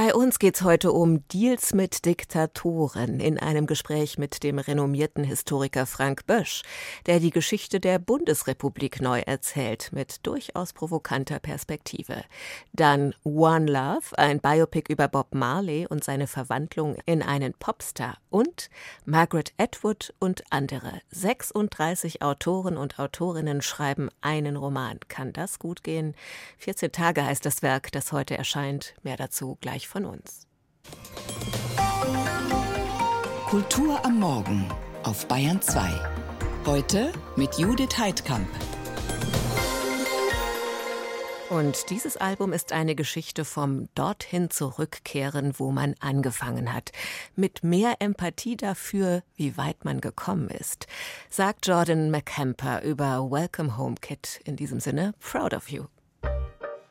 Bei uns geht's heute um Deals mit Diktatoren in einem Gespräch mit dem renommierten Historiker Frank Bösch, der die Geschichte der Bundesrepublik neu erzählt, mit durchaus provokanter Perspektive. Dann One Love, ein Biopic über Bob Marley und seine Verwandlung in einen Popstar. Und Margaret Atwood und andere. 36 Autoren und Autorinnen schreiben einen Roman. Kann das gut gehen? 14 Tage heißt das Werk, das heute erscheint. Mehr dazu gleich von uns. Kultur am Morgen auf Bayern 2. Heute mit Judith Heidkamp. Und dieses Album ist eine Geschichte vom dorthin zurückkehren, wo man angefangen hat. Mit mehr Empathie dafür, wie weit man gekommen ist, sagt Jordan McCamper über Welcome Home Kit. In diesem Sinne, proud of you.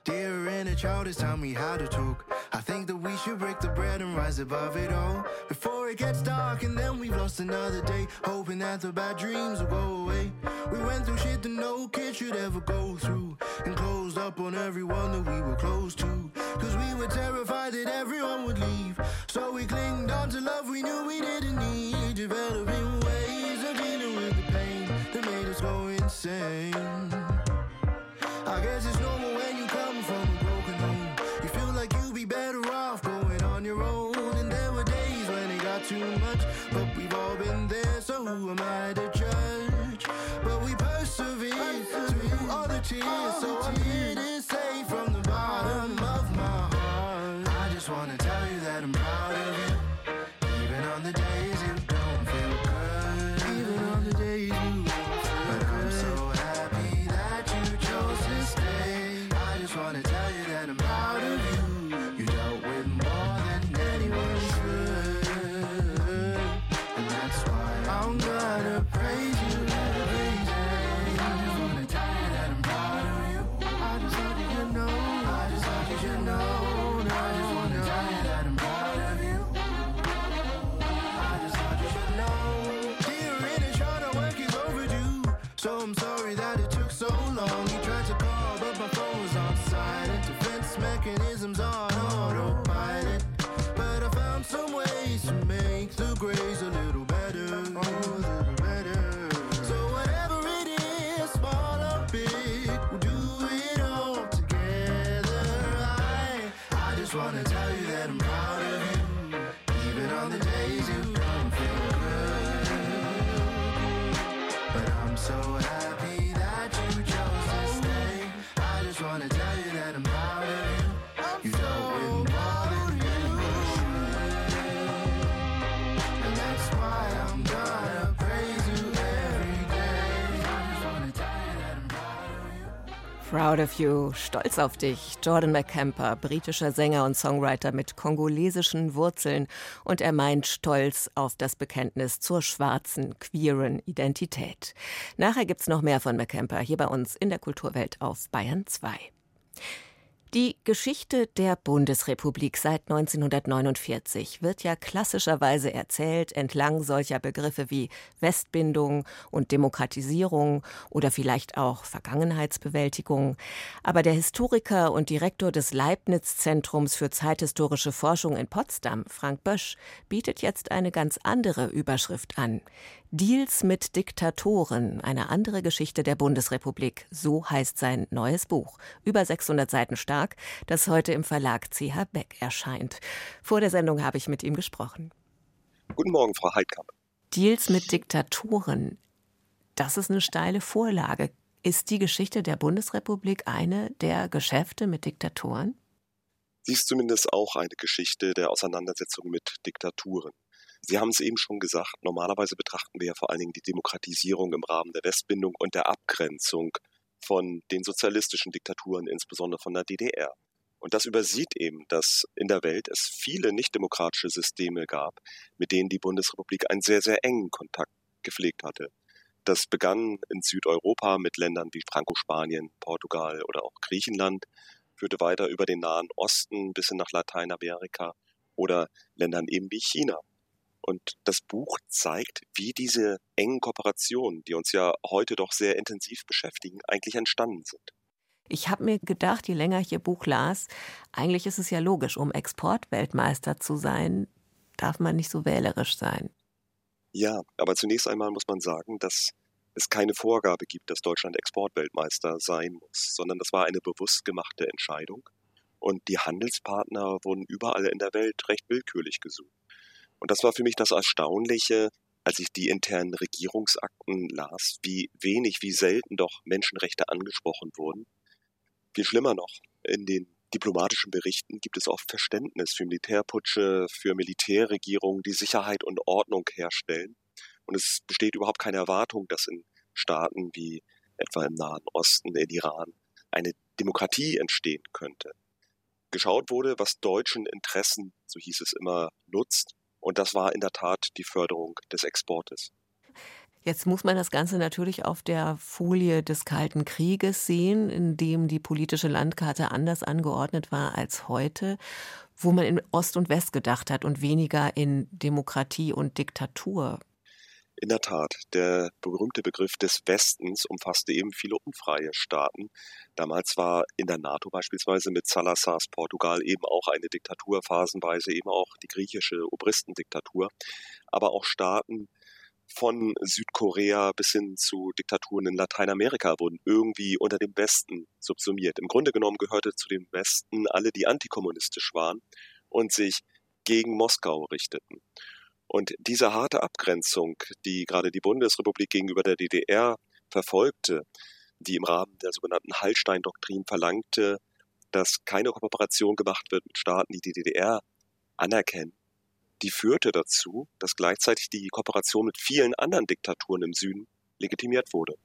Dear inner child, it's time we had a talk. I think that we should break the bread and rise above it all. Before it gets dark and then we've lost another day. Hoping that the bad dreams will go away. We went through shit that no kid should ever go through. And closed up on everyone that we were close to. Cause we were terrified that everyone would leave. So we clinged on to love we knew we didn't need. Developing ways of dealing with the pain that made us go insane. Am I to Proud of You, stolz auf dich. Jordan McCamper, britischer Sänger und Songwriter mit kongolesischen Wurzeln. Und er meint stolz auf das Bekenntnis zur schwarzen, queeren Identität. Nachher gibt's noch mehr von McCamper hier bei uns in der Kulturwelt auf Bayern 2. Die Geschichte der Bundesrepublik seit 1949 wird ja klassischerweise erzählt entlang solcher Begriffe wie Westbindung und Demokratisierung oder vielleicht auch Vergangenheitsbewältigung. Aber der Historiker und Direktor des Leibniz-Zentrums für zeithistorische Forschung in Potsdam, Frank Bösch, bietet jetzt eine ganz andere Überschrift an. Deals mit Diktatoren, eine andere Geschichte der Bundesrepublik, so heißt sein neues Buch. Über 600 Seiten stark, das heute im Verlag CH Beck erscheint. Vor der Sendung habe ich mit ihm gesprochen. Guten Morgen, Frau Heidkamp. Deals mit Diktatoren, das ist eine steile Vorlage. Ist die Geschichte der Bundesrepublik eine der Geschäfte mit Diktatoren? Sie ist zumindest auch eine Geschichte der Auseinandersetzung mit Diktaturen. Sie haben es eben schon gesagt, normalerweise betrachten wir ja vor allen Dingen die Demokratisierung im Rahmen der Westbindung und der Abgrenzung von den sozialistischen Diktaturen, insbesondere von der DDR. Und das übersieht eben, dass in der Welt es viele nichtdemokratische Systeme gab, mit denen die Bundesrepublik einen sehr, sehr engen Kontakt gepflegt hatte. Das begann in Südeuropa mit Ländern wie Franco-Spanien, Portugal oder auch Griechenland, führte weiter über den Nahen Osten bis hin nach Lateinamerika oder Ländern eben wie China. Und das Buch zeigt, wie diese engen Kooperationen, die uns ja heute doch sehr intensiv beschäftigen, eigentlich entstanden sind. Ich habe mir gedacht, je länger ich Ihr Buch las, eigentlich ist es ja logisch, um Exportweltmeister zu sein, darf man nicht so wählerisch sein. Ja, aber zunächst einmal muss man sagen, dass es keine Vorgabe gibt, dass Deutschland Exportweltmeister sein muss, sondern das war eine bewusst gemachte Entscheidung. Und die Handelspartner wurden überall in der Welt recht willkürlich gesucht. Und das war für mich das Erstaunliche, als ich die internen Regierungsakten las, wie wenig, wie selten doch Menschenrechte angesprochen wurden. Viel schlimmer noch, in den diplomatischen Berichten gibt es oft Verständnis für Militärputsche, für Militärregierungen, die Sicherheit und Ordnung herstellen. Und es besteht überhaupt keine Erwartung, dass in Staaten wie etwa im Nahen Osten, in Iran, eine Demokratie entstehen könnte. Geschaut wurde, was deutschen Interessen, so hieß es immer, nutzt. Und das war in der Tat die Förderung des Exportes. Jetzt muss man das Ganze natürlich auf der Folie des Kalten Krieges sehen, in dem die politische Landkarte anders angeordnet war als heute, wo man in Ost und West gedacht hat und weniger in Demokratie und Diktatur. In der Tat, der berühmte Begriff des Westens umfasste eben viele unfreie Staaten. Damals war in der NATO beispielsweise mit Salazars Portugal eben auch eine Diktatur, phasenweise eben auch die griechische Obristendiktatur, aber auch Staaten, von Südkorea bis hin zu Diktaturen in Lateinamerika wurden irgendwie unter dem Westen subsumiert. Im Grunde genommen gehörte zu dem Westen alle, die antikommunistisch waren und sich gegen Moskau richteten. Und diese harte Abgrenzung, die gerade die Bundesrepublik gegenüber der DDR verfolgte, die im Rahmen der sogenannten Hallstein-Doktrin verlangte, dass keine Kooperation gemacht wird mit Staaten, die die DDR anerkennen, die führte dazu, dass gleichzeitig die Kooperation mit vielen anderen Diktaturen im Süden legitimiert wurde.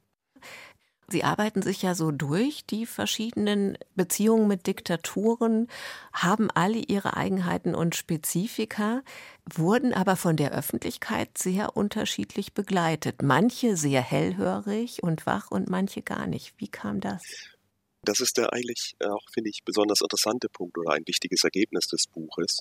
Sie arbeiten sich ja so durch, die verschiedenen Beziehungen mit Diktaturen, haben alle ihre Eigenheiten und Spezifika, wurden aber von der Öffentlichkeit sehr unterschiedlich begleitet. Manche sehr hellhörig und wach und manche gar nicht. Wie kam das? Das ist der eigentlich auch, finde ich, besonders interessante Punkt oder ein wichtiges Ergebnis des Buches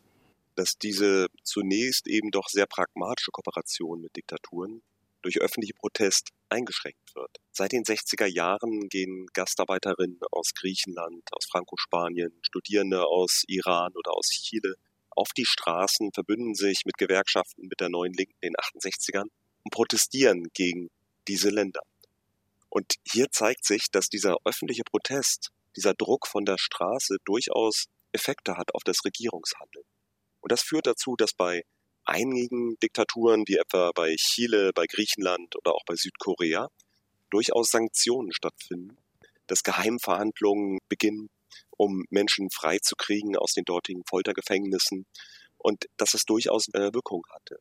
dass diese zunächst eben doch sehr pragmatische Kooperation mit Diktaturen durch öffentliche Protest eingeschränkt wird. Seit den 60er Jahren gehen Gastarbeiterinnen aus Griechenland, aus Franco-Spanien, Studierende aus Iran oder aus Chile auf die Straßen, verbünden sich mit Gewerkschaften mit der neuen Linken in den 68ern und protestieren gegen diese Länder. Und hier zeigt sich, dass dieser öffentliche Protest, dieser Druck von der Straße durchaus Effekte hat auf das Regierungshandeln. Und das führt dazu, dass bei einigen Diktaturen, wie etwa bei Chile, bei Griechenland oder auch bei Südkorea, durchaus Sanktionen stattfinden, dass Geheimverhandlungen beginnen, um Menschen freizukriegen aus den dortigen Foltergefängnissen und dass es durchaus äh, Wirkung hatte.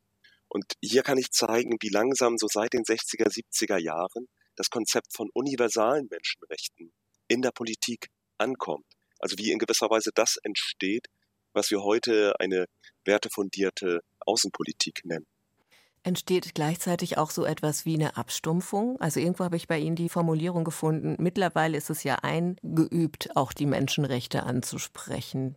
Und hier kann ich zeigen, wie langsam so seit den 60er, 70er Jahren das Konzept von universalen Menschenrechten in der Politik ankommt. Also wie in gewisser Weise das entsteht, was wir heute eine wertefundierte Außenpolitik nennen. Entsteht gleichzeitig auch so etwas wie eine Abstumpfung? Also irgendwo habe ich bei Ihnen die Formulierung gefunden, mittlerweile ist es ja eingeübt, auch die Menschenrechte anzusprechen.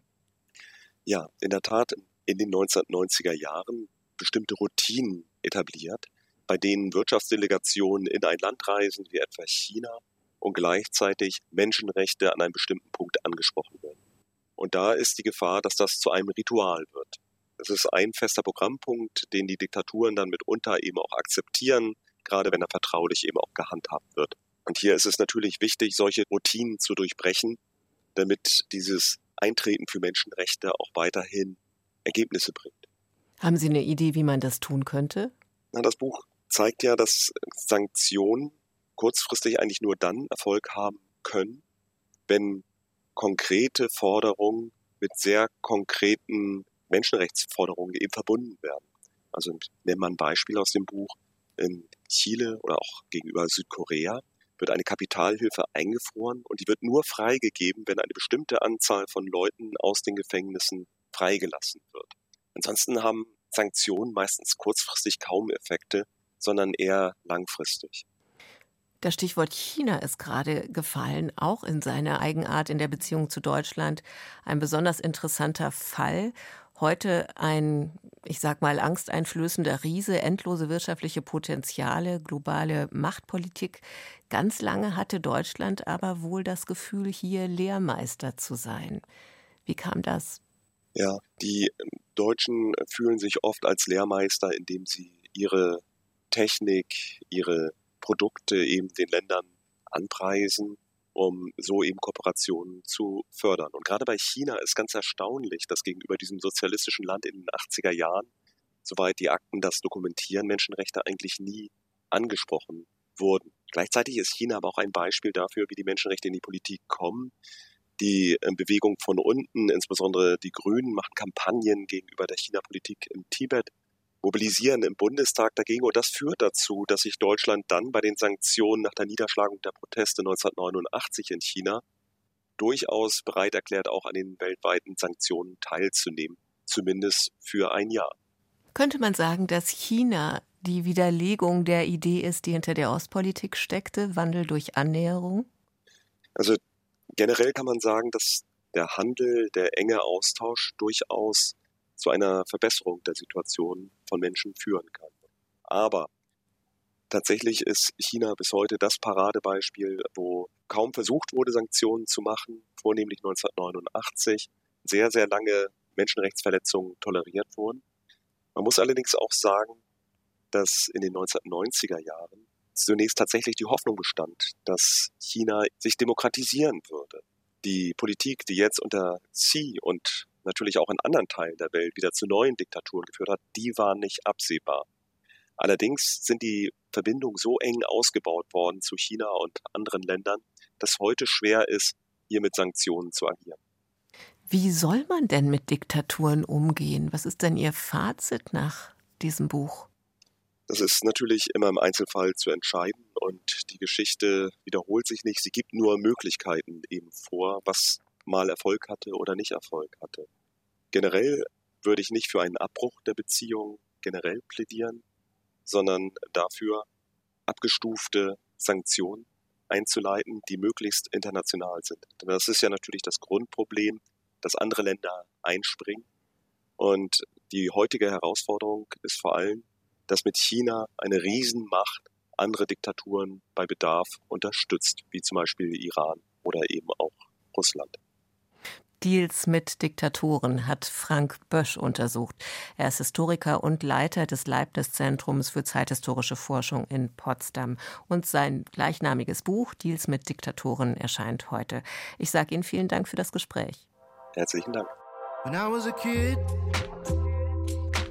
Ja, in der Tat in den 1990er Jahren bestimmte Routinen etabliert, bei denen Wirtschaftsdelegationen in ein Land reisen, wie etwa China, und gleichzeitig Menschenrechte an einem bestimmten Punkt angesprochen werden. Und da ist die Gefahr, dass das zu einem Ritual wird. Es ist ein fester Programmpunkt, den die Diktaturen dann mitunter eben auch akzeptieren, gerade wenn er vertraulich eben auch gehandhabt wird. Und hier ist es natürlich wichtig, solche Routinen zu durchbrechen, damit dieses Eintreten für Menschenrechte auch weiterhin Ergebnisse bringt. Haben Sie eine Idee, wie man das tun könnte? Na, das Buch zeigt ja, dass Sanktionen kurzfristig eigentlich nur dann Erfolg haben können, wenn konkrete Forderungen mit sehr konkreten Menschenrechtsforderungen eben verbunden werden. Also nennt man ein Beispiel aus dem Buch. In Chile oder auch gegenüber Südkorea wird eine Kapitalhilfe eingefroren und die wird nur freigegeben, wenn eine bestimmte Anzahl von Leuten aus den Gefängnissen freigelassen wird. Ansonsten haben Sanktionen meistens kurzfristig kaum Effekte, sondern eher langfristig. Das Stichwort China ist gerade gefallen, auch in seiner Eigenart in der Beziehung zu Deutschland. Ein besonders interessanter Fall. Heute ein, ich sag mal, angsteinflößender Riese, endlose wirtschaftliche Potenziale, globale Machtpolitik. Ganz lange hatte Deutschland aber wohl das Gefühl, hier Lehrmeister zu sein. Wie kam das? Ja, die Deutschen fühlen sich oft als Lehrmeister, indem sie ihre Technik, ihre Produkte eben den Ländern anpreisen, um so eben Kooperationen zu fördern. Und gerade bei China ist ganz erstaunlich, dass gegenüber diesem sozialistischen Land in den 80er Jahren, soweit die Akten das dokumentieren, Menschenrechte eigentlich nie angesprochen wurden. Gleichzeitig ist China aber auch ein Beispiel dafür, wie die Menschenrechte in die Politik kommen. Die äh, Bewegung von unten, insbesondere die Grünen, machen Kampagnen gegenüber der China-Politik im Tibet mobilisieren im Bundestag dagegen. Und das führt dazu, dass sich Deutschland dann bei den Sanktionen nach der Niederschlagung der Proteste 1989 in China durchaus bereit erklärt, auch an den weltweiten Sanktionen teilzunehmen, zumindest für ein Jahr. Könnte man sagen, dass China die Widerlegung der Idee ist, die hinter der Ostpolitik steckte, Wandel durch Annäherung? Also generell kann man sagen, dass der Handel, der enge Austausch durchaus zu einer Verbesserung der Situation von Menschen führen kann. Aber tatsächlich ist China bis heute das Paradebeispiel, wo kaum versucht wurde, Sanktionen zu machen, vornehmlich 1989, sehr, sehr lange Menschenrechtsverletzungen toleriert wurden. Man muss allerdings auch sagen, dass in den 1990er Jahren zunächst tatsächlich die Hoffnung bestand, dass China sich demokratisieren würde. Die Politik, die jetzt unter Xi und natürlich auch in anderen Teilen der Welt wieder zu neuen Diktaturen geführt hat, die waren nicht absehbar. Allerdings sind die Verbindungen so eng ausgebaut worden zu China und anderen Ländern, dass heute schwer ist, hier mit Sanktionen zu agieren. Wie soll man denn mit Diktaturen umgehen? Was ist denn Ihr Fazit nach diesem Buch? Das ist natürlich immer im Einzelfall zu entscheiden und die Geschichte wiederholt sich nicht. Sie gibt nur Möglichkeiten eben vor, was mal Erfolg hatte oder nicht Erfolg hatte. Generell würde ich nicht für einen Abbruch der Beziehung generell plädieren, sondern dafür, abgestufte Sanktionen einzuleiten, die möglichst international sind. Denn das ist ja natürlich das Grundproblem, dass andere Länder einspringen. Und die heutige Herausforderung ist vor allem, dass mit China eine Riesenmacht andere Diktaturen bei Bedarf unterstützt, wie zum Beispiel Iran oder eben auch Russland. Deals mit Diktatoren hat Frank Bösch untersucht. Er ist Historiker und Leiter des Leibniz-Zentrums für zeithistorische Forschung in Potsdam. Und sein gleichnamiges Buch Deals mit Diktatoren erscheint heute. Ich sage Ihnen vielen Dank für das Gespräch. Herzlichen Dank. When I was a kid,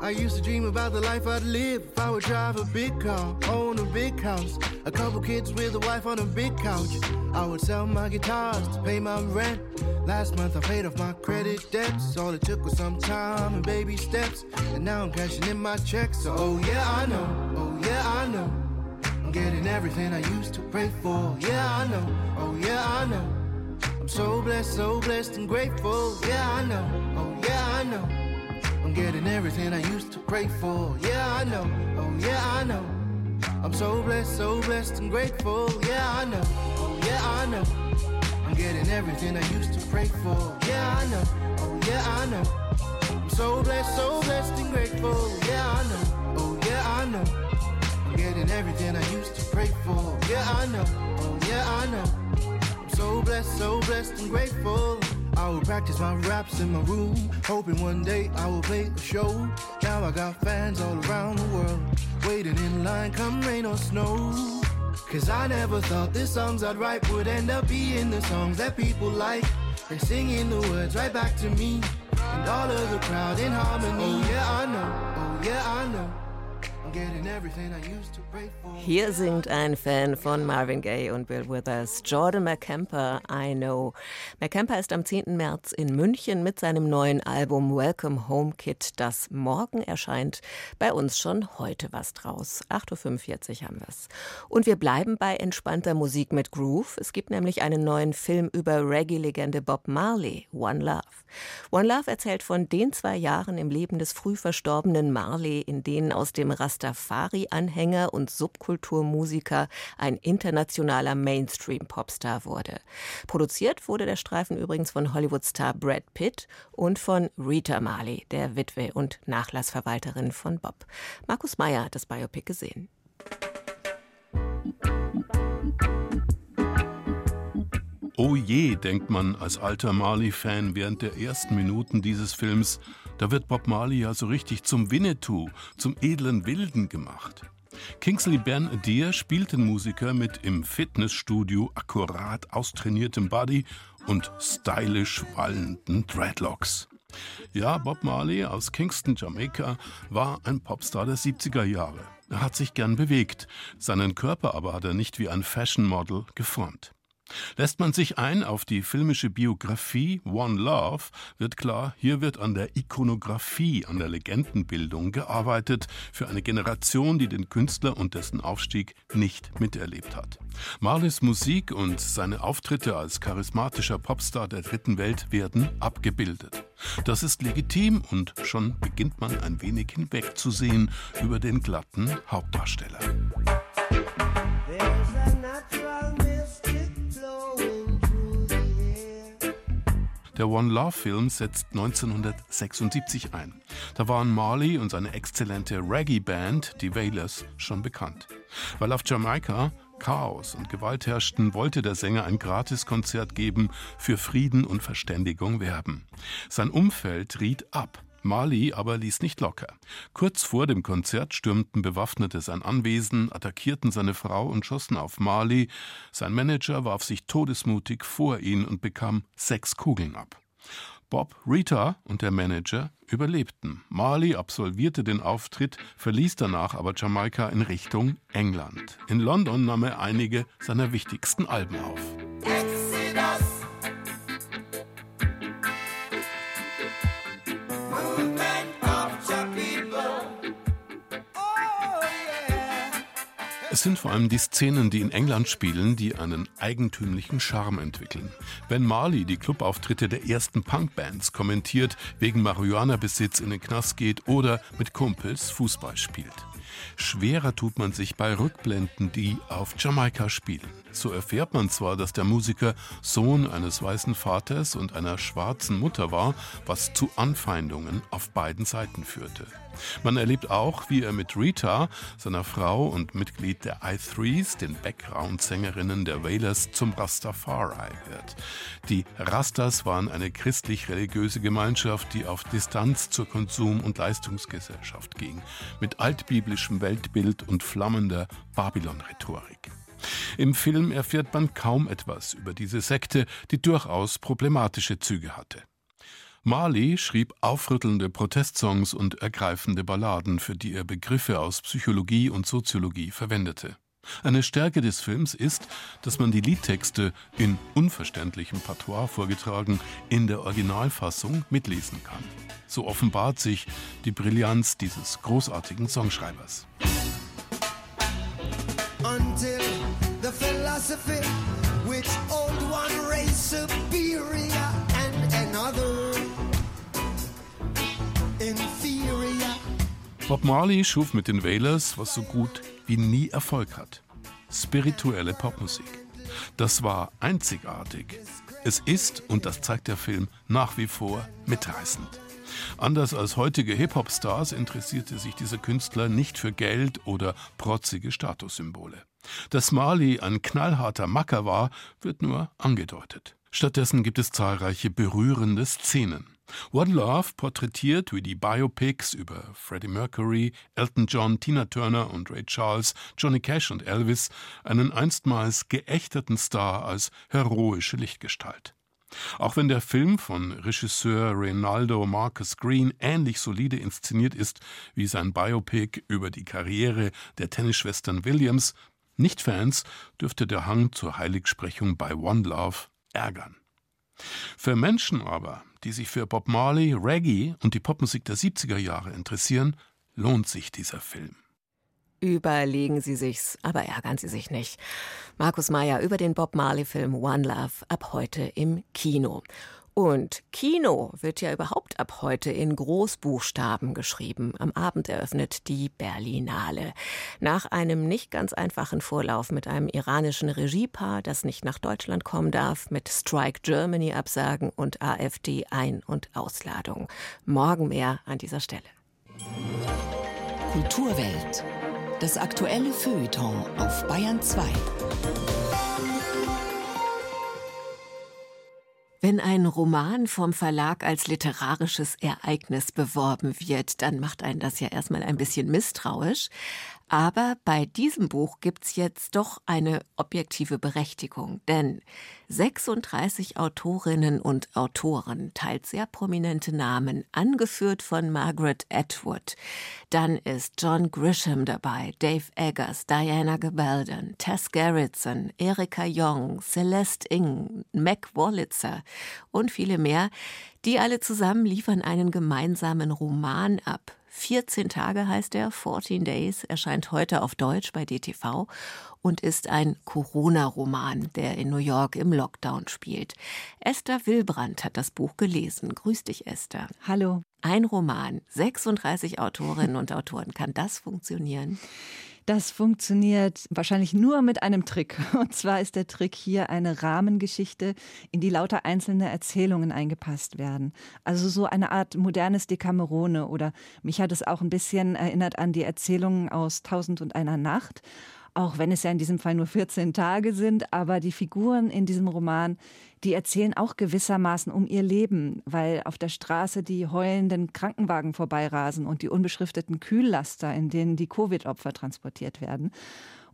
I used to dream about the life I'd live if I would drive a big car, own a big house, a couple kids with a wife on a big couch. I would sell my guitars to pay my rent. Last month I paid off my credit debts. All it took was some time and baby steps. And now I'm cashing in my checks. So, oh yeah, I know. Oh yeah, I know. I'm getting everything I used to pray for. Yeah, I know. Oh yeah, I know. I'm so blessed, so blessed and grateful. Yeah, I know. Oh yeah, I know. I'm getting everything I used to pray for. Yeah, I know. Oh yeah, I know. I'm so blessed, so blessed and grateful. Yeah, I know. Oh yeah, I know. I'm getting everything I used to pray for. Yeah, I know. Oh, yeah, I know. I'm so blessed, so blessed and grateful. Yeah, I know. Oh, yeah, I know. I'm getting everything I used to pray for. Yeah, I know. Oh, yeah, I know. I'm so blessed, so blessed and grateful. I would practice my raps in my room, hoping one day I would play a show. Now I got fans all around the world, waiting in line, come rain or snow. Cause I never thought the songs I'd write would end up being the songs that people like. They're singing the words right back to me. And all of the crowd in harmony. Oh yeah, I know. Oh yeah, I know. Hier singt ein Fan von Marvin Gaye und Bill Withers, Jordan McCamper, I Know. McCamper ist am 10. März in München mit seinem neuen Album Welcome Home Kit, das morgen erscheint. Bei uns schon heute was draus. 8.45 Uhr haben wir es. Und wir bleiben bei entspannter Musik mit Groove. Es gibt nämlich einen neuen Film über Reggae-Legende Bob Marley, One Love. One Love erzählt von den zwei Jahren im Leben des früh verstorbenen Marley, in denen aus dem Rassismus Rastafari-Anhänger und Subkulturmusiker ein internationaler Mainstream-Popstar wurde. Produziert wurde der Streifen übrigens von Hollywood-Star Brad Pitt und von Rita Marley, der Witwe und Nachlassverwalterin von Bob. Markus Meyer hat das Biopic gesehen. Oh je, denkt man als alter Marley-Fan während der ersten Minuten dieses Films, da wird Bob Marley ja so richtig zum Winnetou, zum edlen Wilden gemacht. Kingsley Ben Adir spielt den Musiker mit im Fitnessstudio akkurat austrainiertem Body und stylisch wallenden Dreadlocks. Ja, Bob Marley aus Kingston, Jamaika, war ein Popstar der 70er Jahre. Er hat sich gern bewegt, seinen Körper aber hat er nicht wie ein Fashion Model geformt. Lässt man sich ein auf die filmische Biografie One Love, wird klar, hier wird an der Ikonografie, an der Legendenbildung gearbeitet für eine Generation, die den Künstler und dessen Aufstieg nicht miterlebt hat. Marleys Musik und seine Auftritte als charismatischer Popstar der dritten Welt werden abgebildet. Das ist legitim und schon beginnt man ein wenig hinwegzusehen über den glatten Hauptdarsteller. Der One Love Film setzt 1976 ein. Da waren Marley und seine exzellente Reggae-Band, die Wailers, schon bekannt. Weil auf Jamaika Chaos und Gewalt herrschten, wollte der Sänger ein Gratiskonzert geben, für Frieden und Verständigung werben. Sein Umfeld riet ab. Mali aber ließ nicht locker. Kurz vor dem Konzert stürmten Bewaffnete sein Anwesen, attackierten seine Frau und schossen auf Mali. Sein Manager warf sich todesmutig vor ihn und bekam sechs Kugeln ab. Bob, Rita und der Manager überlebten. Marley absolvierte den Auftritt, verließ danach aber Jamaika in Richtung England. In London nahm er einige seiner wichtigsten Alben auf. Es sind vor allem die Szenen, die in England spielen, die einen eigentümlichen Charme entwickeln. Wenn Marley die Clubauftritte der ersten Punkbands kommentiert, wegen Marihuana-Besitz in den Knast geht oder mit Kumpels Fußball spielt. Schwerer tut man sich bei Rückblenden, die auf Jamaika spielen. So erfährt man zwar, dass der Musiker Sohn eines weißen Vaters und einer schwarzen Mutter war, was zu Anfeindungen auf beiden Seiten führte. Man erlebt auch, wie er mit Rita, seiner Frau und Mitglied der I-Threes, den Background-Sängerinnen der Wailers, zum Rastafari wird. Die Rastas waren eine christlich-religiöse Gemeinschaft, die auf Distanz zur Konsum- und Leistungsgesellschaft ging, mit altbiblischem Weltbild und flammender Babylon-Rhetorik. Im Film erfährt man kaum etwas über diese Sekte, die durchaus problematische Züge hatte. Marley schrieb aufrüttelnde Protestsongs und ergreifende Balladen, für die er Begriffe aus Psychologie und Soziologie verwendete. Eine Stärke des Films ist, dass man die Liedtexte in unverständlichem Patois vorgetragen in der Originalfassung mitlesen kann. So offenbart sich die Brillanz dieses großartigen Songschreibers. Until philosophy which old one race superior and another inferior. Bob Marley schuf mit den Wailers, was so gut wie nie Erfolg hat. Spirituelle Popmusik. Das war einzigartig. Es ist, und das zeigt der Film, nach wie vor mitreißend. Anders als heutige Hip-Hop-Stars interessierte sich dieser Künstler nicht für Geld oder protzige Statussymbole. Dass Marley ein knallharter Macker war, wird nur angedeutet. Stattdessen gibt es zahlreiche berührende Szenen. One Love porträtiert wie die Biopics über Freddie Mercury, Elton John, Tina Turner und Ray Charles, Johnny Cash und Elvis einen einstmals geächteten Star als heroische Lichtgestalt. Auch wenn der Film von Regisseur Reynaldo Marcus Green ähnlich solide inszeniert ist wie sein Biopic über die Karriere der Tennisschwestern Williams, Nicht-Fans dürfte der Hang zur Heiligsprechung bei One Love ärgern. Für Menschen aber, die sich für Bob Marley, Reggae und die Popmusik der 70er Jahre interessieren, lohnt sich dieser Film. Überlegen Sie sich's, aber ärgern Sie sich nicht. Markus Meyer über den Bob Marley-Film One Love ab heute im Kino. Und Kino wird ja überhaupt ab heute in Großbuchstaben geschrieben. Am Abend eröffnet die Berlinale. Nach einem nicht ganz einfachen Vorlauf mit einem iranischen Regiepaar, das nicht nach Deutschland kommen darf, mit Strike Germany Absagen und AfD Ein- und Ausladung. Morgen mehr an dieser Stelle. Kulturwelt. Das aktuelle Feuilleton auf Bayern 2. Wenn ein Roman vom Verlag als literarisches Ereignis beworben wird, dann macht einen das ja erstmal ein bisschen misstrauisch. Aber bei diesem Buch gibt's jetzt doch eine objektive Berechtigung, denn 36 Autorinnen und Autoren teilt sehr prominente Namen, angeführt von Margaret Atwood. Dann ist John Grisham dabei, Dave Eggers, Diana Gabaldon, Tess Gerritsen, Erika Young, Celeste Ing, Mac Wolitzer und viele mehr. Die alle zusammen liefern einen gemeinsamen Roman ab, 14 Tage heißt er, 14 Days, erscheint heute auf Deutsch bei DTV und ist ein Corona-Roman, der in New York im Lockdown spielt. Esther Wilbrand hat das Buch gelesen. Grüß dich, Esther. Hallo. Ein Roman, 36 Autorinnen und Autoren. Kann das funktionieren? Das funktioniert wahrscheinlich nur mit einem Trick. Und zwar ist der Trick hier eine Rahmengeschichte, in die lauter einzelne Erzählungen eingepasst werden. Also so eine Art modernes Decamerone oder mich hat es auch ein bisschen erinnert an die Erzählungen aus Tausend und einer Nacht auch wenn es ja in diesem Fall nur 14 Tage sind, aber die Figuren in diesem Roman, die erzählen auch gewissermaßen um ihr Leben, weil auf der Straße die heulenden Krankenwagen vorbeirasen und die unbeschrifteten Kühllaster, in denen die Covid-Opfer transportiert werden.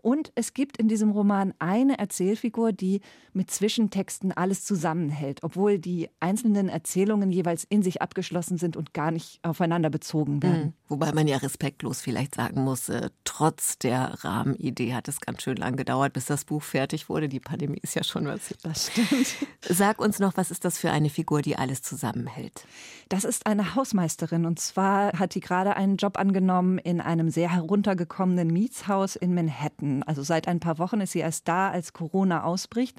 Und es gibt in diesem Roman eine Erzählfigur, die mit Zwischentexten alles zusammenhält, obwohl die einzelnen Erzählungen jeweils in sich abgeschlossen sind und gar nicht aufeinander bezogen werden. Mhm. Wobei man ja respektlos vielleicht sagen muss, äh, trotz der Rahmenidee hat es ganz schön lang gedauert, bis das Buch fertig wurde. Die Pandemie ist ja schon was. Das stimmt. Sag uns noch, was ist das für eine Figur, die alles zusammenhält? Das ist eine Hausmeisterin und zwar hat die gerade einen Job angenommen in einem sehr heruntergekommenen Mietshaus in Manhattan. Also seit ein paar Wochen ist sie erst da, als Corona ausbricht.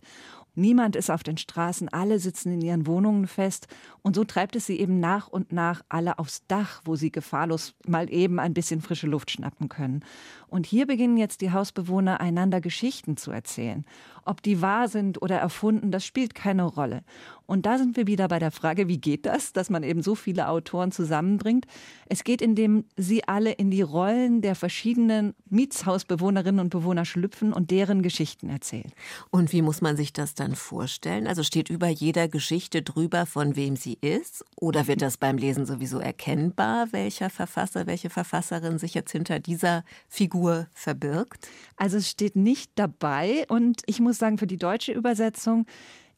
Niemand ist auf den Straßen, alle sitzen in ihren Wohnungen fest. Und so treibt es sie eben nach und nach alle aufs Dach, wo sie gefahrlos mal eben ein bisschen frische Luft schnappen können. Und hier beginnen jetzt die Hausbewohner einander Geschichten zu erzählen. Ob die wahr sind oder erfunden, das spielt keine Rolle. Und da sind wir wieder bei der Frage, wie geht das, dass man eben so viele Autoren zusammenbringt? Es geht, indem sie alle in die Rollen der verschiedenen Mietshausbewohnerinnen und Bewohner schlüpfen und deren Geschichten erzählen. Und wie muss man sich das dann vorstellen? Also steht über jeder Geschichte drüber, von wem sie ist? Oder wird das beim Lesen sowieso erkennbar, welcher Verfasser, welche Verfasserin sich jetzt hinter dieser Figur verbirgt? Also es steht nicht dabei und ich muss sagen, für die deutsche Übersetzung,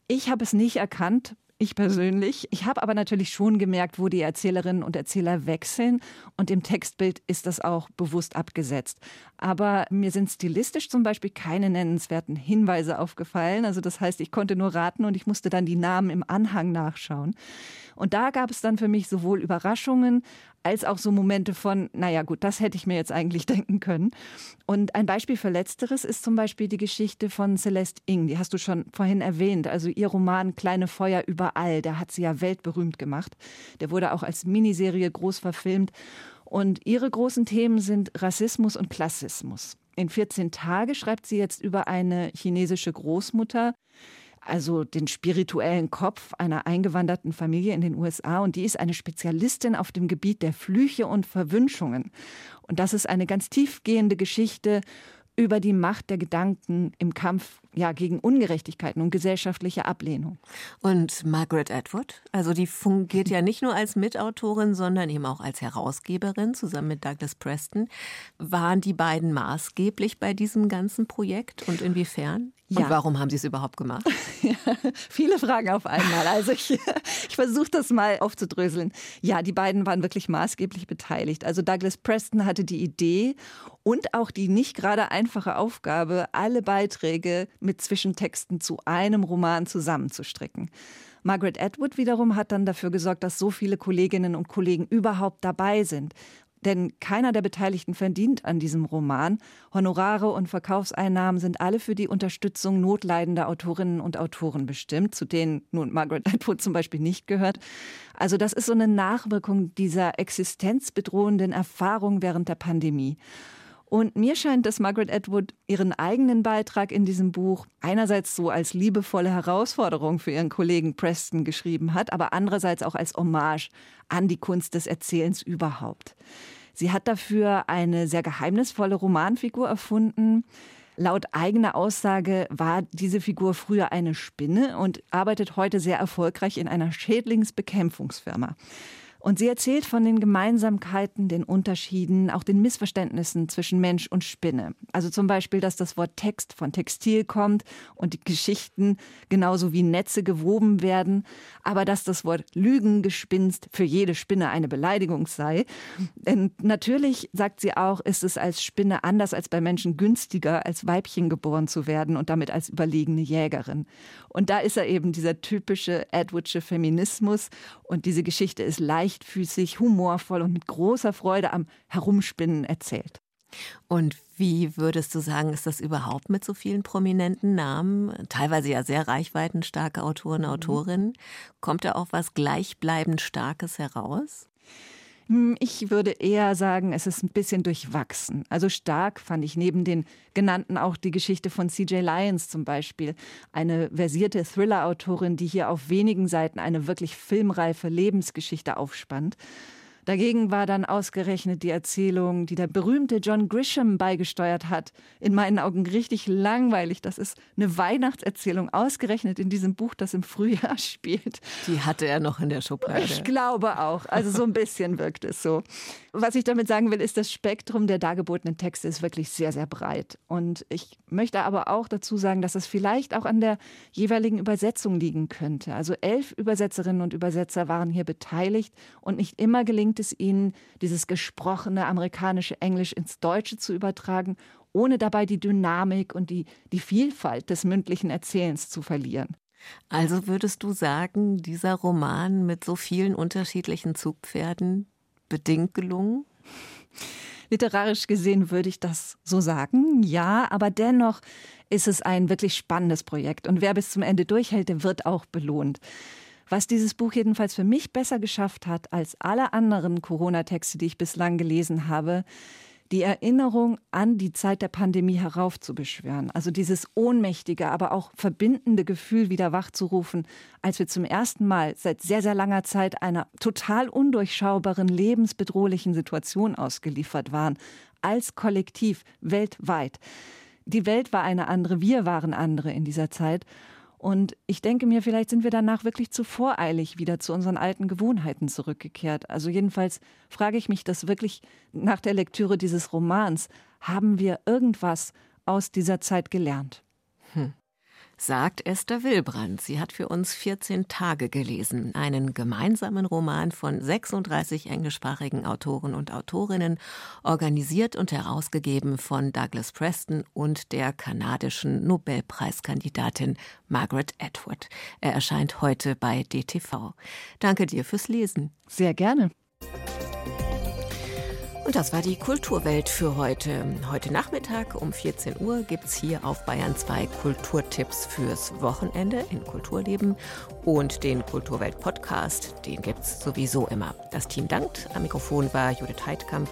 ich habe es nicht erkannt, ich persönlich. Ich habe aber natürlich schon gemerkt, wo die Erzählerinnen und Erzähler wechseln und im Textbild ist das auch bewusst abgesetzt. Aber mir sind stilistisch zum Beispiel keine nennenswerten Hinweise aufgefallen. Also das heißt, ich konnte nur raten und ich musste dann die Namen im Anhang nachschauen. Und da gab es dann für mich sowohl Überraschungen als auch so Momente von, naja gut, das hätte ich mir jetzt eigentlich denken können. Und ein Beispiel für Letzteres ist zum Beispiel die Geschichte von Celeste Ing, die hast du schon vorhin erwähnt. Also ihr Roman Kleine Feuer überall, der hat sie ja weltberühmt gemacht. Der wurde auch als Miniserie groß verfilmt. Und ihre großen Themen sind Rassismus und Klassismus. In 14 Tage schreibt sie jetzt über eine chinesische Großmutter, also den spirituellen Kopf einer eingewanderten Familie in den USA. Und die ist eine Spezialistin auf dem Gebiet der Flüche und Verwünschungen. Und das ist eine ganz tiefgehende Geschichte über die Macht der Gedanken im Kampf ja, gegen Ungerechtigkeiten und gesellschaftliche Ablehnung. Und Margaret Atwood, also die fungiert ja nicht nur als Mitautorin, sondern eben auch als Herausgeberin zusammen mit Douglas Preston. Waren die beiden maßgeblich bei diesem ganzen Projekt und inwiefern? Und warum haben Sie es überhaupt gemacht? Ja, viele Fragen auf einmal. Also ich, ich versuche das mal aufzudröseln. Ja, die beiden waren wirklich maßgeblich beteiligt. Also Douglas Preston hatte die Idee und auch die nicht gerade einfache Aufgabe, alle Beiträge mit Zwischentexten zu einem Roman zusammenzustricken. Margaret Atwood wiederum hat dann dafür gesorgt, dass so viele Kolleginnen und Kollegen überhaupt dabei sind Denn keiner der Beteiligten verdient an diesem Roman. Honorare und Verkaufseinnahmen sind alle für die Unterstützung notleidender Autorinnen und Autoren bestimmt, zu denen nun Margaret Atwood zum Beispiel nicht gehört. Also das ist so eine Nachwirkung dieser existenzbedrohenden Erfahrung während der Pandemie. Und mir scheint, dass Margaret Atwood ihren eigenen Beitrag in diesem Buch einerseits so als liebevolle Herausforderung für ihren Kollegen Preston geschrieben hat, aber andererseits auch als Hommage an die Kunst des Erzählens überhaupt. Sie hat dafür eine sehr geheimnisvolle Romanfigur erfunden. Laut eigener Aussage war diese Figur früher eine Spinne und arbeitet heute sehr erfolgreich in einer Schädlingsbekämpfungsfirma. Und sie erzählt von den Gemeinsamkeiten, den Unterschieden, auch den Missverständnissen zwischen Mensch und Spinne. Also zum Beispiel, dass das Wort Text von Textil kommt und die Geschichten genauso wie Netze gewoben werden, aber dass das Wort Lügengespinst für jede Spinne eine Beleidigung sei. Denn natürlich, sagt sie auch, ist es als Spinne anders als bei Menschen günstiger, als Weibchen geboren zu werden und damit als überlegene Jägerin. Und da ist er eben dieser typische Edwardsche Feminismus und diese Geschichte ist leicht leichtfüßig, humorvoll und mit großer Freude am Herumspinnen erzählt. Und wie würdest du sagen, ist das überhaupt mit so vielen prominenten Namen, teilweise ja sehr reichweitenstarke Autoren, mhm. Autorinnen? Kommt da auch was gleichbleibend Starkes heraus? Hm, ich würde eher sagen, es ist ein bisschen durchwachsen. Also stark fand ich neben den genannten auch die Geschichte von C.J. Lyons zum Beispiel. Eine versierte Thriller-Autorin, die hier auf wenigen Seiten eine wirklich filmreife Lebensgeschichte aufspannt. Dagegen war dann ausgerechnet die Erzählung, die der berühmte John Grisham beigesteuert hat, in meinen Augen richtig langweilig. Das ist eine Weihnachtserzählung, ausgerechnet in diesem Buch, das im Frühjahr spielt. Die hatte er noch in der Schublade. Ich glaube auch. Also so ein bisschen wirkt es so. Was ich damit sagen will, ist, das Spektrum der dargebotenen Texte ist wirklich sehr, sehr breit. Und ich möchte aber auch dazu sagen, dass es vielleicht auch an der jeweiligen Übersetzung liegen könnte. Also elf Übersetzerinnen und Übersetzer waren hier beteiligt und nicht immer gelingt gelingt es ihnen, dieses gesprochene amerikanische Englisch ins Deutsche zu übertragen, ohne dabei die Dynamik und die, die Vielfalt des mündlichen Erzählens zu verlieren. Also würdest du sagen, dieser Roman mit so vielen unterschiedlichen Zugpferden bedingt gelungen? Literarisch gesehen würde ich das so sagen, ja, aber dennoch ist es ein wirklich spannendes Projekt und wer bis zum Ende durchhält, der wird auch belohnt. Was dieses Buch jedenfalls für mich besser geschafft hat als alle anderen Corona-Texte, die ich bislang gelesen habe, die Erinnerung an die Zeit der Pandemie heraufzubeschwören. Also dieses ohnmächtige, aber auch verbindende Gefühl wieder wachzurufen, als wir zum ersten Mal seit sehr, sehr langer Zeit einer total undurchschaubaren, lebensbedrohlichen Situation ausgeliefert waren, als Kollektiv weltweit. Die Welt war eine andere, wir waren andere in dieser Zeit. Und ich denke mir, vielleicht sind wir danach wirklich zu voreilig wieder zu unseren alten Gewohnheiten zurückgekehrt. Also jedenfalls frage ich mich das wirklich nach der Lektüre dieses Romans. Haben wir irgendwas aus dieser Zeit gelernt? Hm sagt Esther Wilbrand. Sie hat für uns 14 Tage gelesen, einen gemeinsamen Roman von 36 englischsprachigen Autoren und Autorinnen, organisiert und herausgegeben von Douglas Preston und der kanadischen Nobelpreiskandidatin Margaret Atwood. Er erscheint heute bei DTV. Danke dir fürs Lesen. Sehr gerne. Und das war die Kulturwelt für heute. Heute Nachmittag um 14 Uhr gibt es hier auf Bayern 2 Kulturtipps fürs Wochenende in Kulturleben und den Kulturwelt Podcast. Den gibt es sowieso immer. Das Team dankt. Am Mikrofon war Judith Heidkamp.